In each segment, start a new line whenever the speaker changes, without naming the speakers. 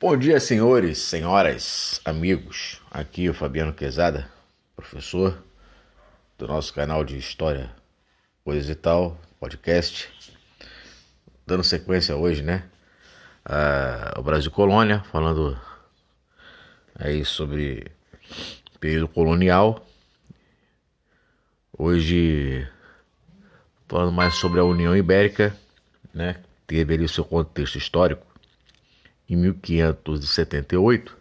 Bom dia, senhores, senhoras, amigos. Aqui é o Fabiano Quezada, professor do nosso canal de História, Coisas e Tal, podcast. Dando sequência hoje, né? Uh, o Brasil Colônia, falando aí sobre período colonial. Hoje, falando mais sobre a União Ibérica, né? Teve ali o seu contexto histórico em 1578,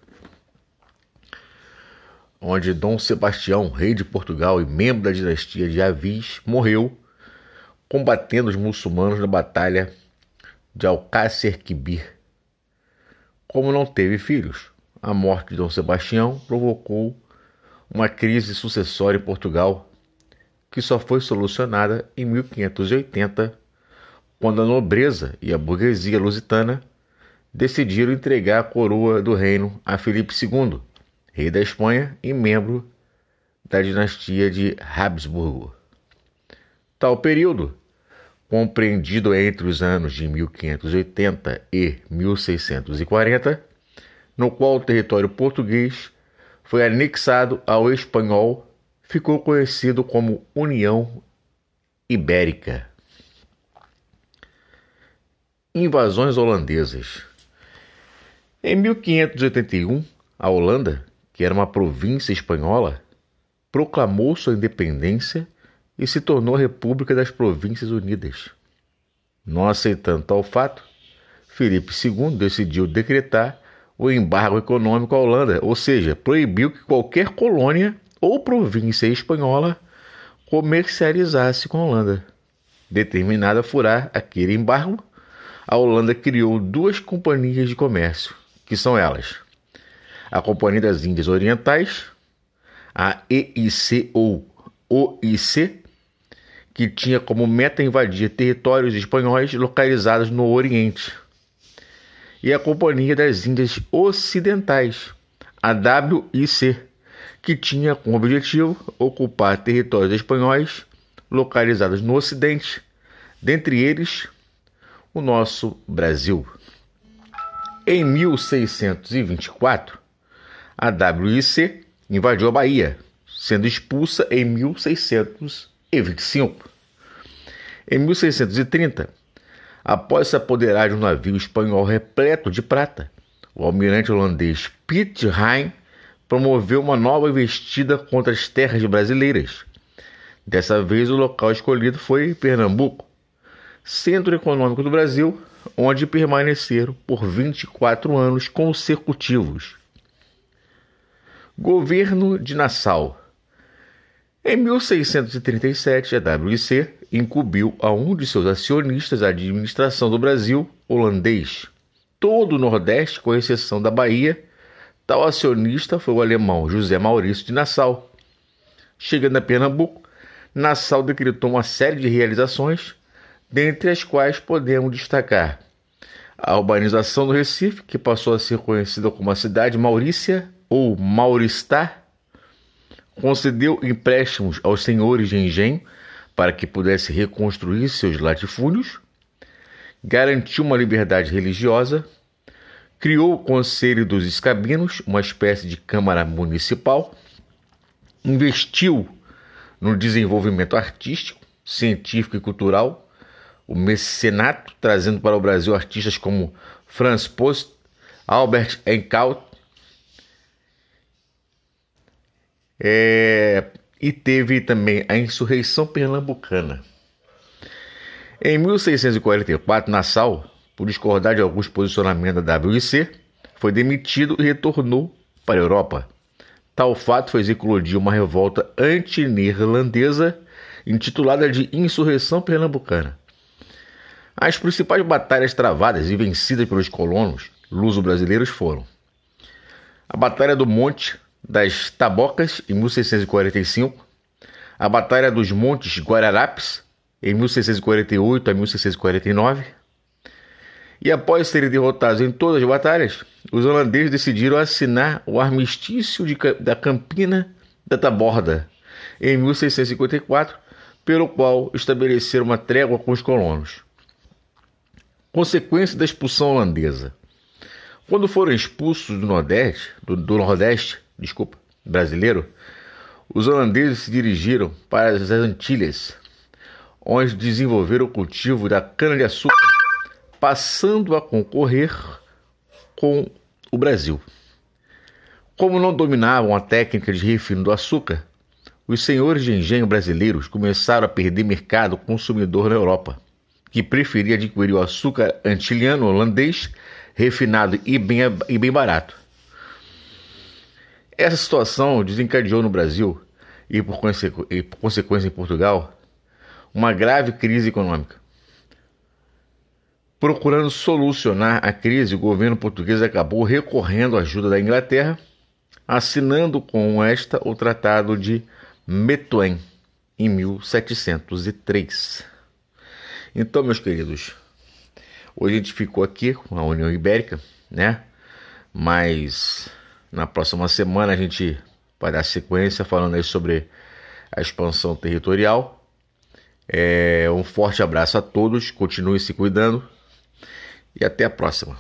onde Dom Sebastião, rei de Portugal e membro da dinastia de Avis, morreu combatendo os muçulmanos na batalha de Alcácer Quibir. Como não teve filhos, a morte de Dom Sebastião provocou uma crise sucessória em Portugal, que só foi solucionada em 1580, quando a nobreza e a burguesia lusitana decidiram entregar a coroa do reino a Filipe II, rei da Espanha e membro da dinastia de Habsburgo. Tal período, compreendido entre os anos de 1580 e 1640, no qual o território português foi anexado ao espanhol, ficou conhecido como União Ibérica. Invasões holandesas. Em 1581, a Holanda, que era uma província espanhola, proclamou sua independência e se tornou República das Províncias Unidas. Não aceitando tal fato, Felipe II decidiu decretar o embargo econômico à Holanda, ou seja, proibiu que qualquer colônia ou província espanhola comercializasse com a Holanda. Determinada a furar aquele embargo, a Holanda criou duas companhias de comércio, que são elas: a Companhia das Índias Orientais, a EIC ou OIC, que tinha como meta invadir territórios espanhóis localizados no Oriente, e a Companhia das Índias Ocidentais, a WIC, que tinha como objetivo ocupar territórios espanhóis localizados no Ocidente, dentre eles o nosso Brasil. Em 1624, a WIC invadiu a Bahia, sendo expulsa em 1625. Em 1630, após se apoderar de um navio espanhol repleto de prata, o almirante holandês Piet Hein promoveu uma nova investida contra as terras brasileiras. Dessa vez, o local escolhido foi Pernambuco, centro econômico do Brasil onde permaneceram por 24 anos consecutivos. Governo de Nassau. Em 1637, a WC incumbiu a um de seus acionistas a administração do Brasil, holandês. Todo o Nordeste, com exceção da Bahia, tal acionista foi o alemão José Maurício de Nassau. Chegando a Pernambuco, Nassau decretou uma série de realizações dentre as quais podemos destacar a urbanização do Recife, que passou a ser conhecida como a cidade Maurícia ou Mauristar, concedeu empréstimos aos senhores de engenho para que pudesse reconstruir seus latifúndios, garantiu uma liberdade religiosa, criou o Conselho dos Escabinos, uma espécie de Câmara Municipal, investiu no desenvolvimento artístico, científico e cultural, o mecenato, trazendo para o Brasil artistas como Franz Post, Albert Encaut, é, e teve também a insurreição pernambucana. Em 1644, Nassau, por discordar de alguns posicionamentos da WIC, foi demitido e retornou para a Europa. Tal fato fez eclodir uma revolta anti-neerlandesa intitulada de Insurreição Pernambucana. As principais batalhas travadas e vencidas pelos colonos luso-brasileiros foram a Batalha do Monte das Tabocas, em 1645, a Batalha dos Montes Guararapes, em 1648 a 1649, e após serem derrotados em todas as batalhas, os holandeses decidiram assinar o Armistício de, da Campina da Taborda, em 1654, pelo qual estabeleceram uma trégua com os colonos consequência da expulsão holandesa. Quando foram expulsos do Nordeste, do, do Nordeste, desculpa, brasileiro, os holandeses se dirigiram para as Antilhas, onde desenvolveram o cultivo da cana-de-açúcar, passando a concorrer com o Brasil. Como não dominavam a técnica de refino do açúcar, os senhores de engenho brasileiros começaram a perder mercado consumidor na Europa, que preferia adquirir o açúcar antiliano holandês refinado e bem, e bem barato. Essa situação desencadeou no Brasil e por, e por consequência em Portugal uma grave crise econômica. Procurando solucionar a crise, o governo português acabou recorrendo à ajuda da Inglaterra, assinando com esta o Tratado de Methuen em 1703. Então, meus queridos, hoje a gente ficou aqui com a União Ibérica, né? Mas na próxima semana a gente vai dar sequência falando aí sobre a expansão territorial. É, um forte abraço a todos, continue se cuidando e até a próxima.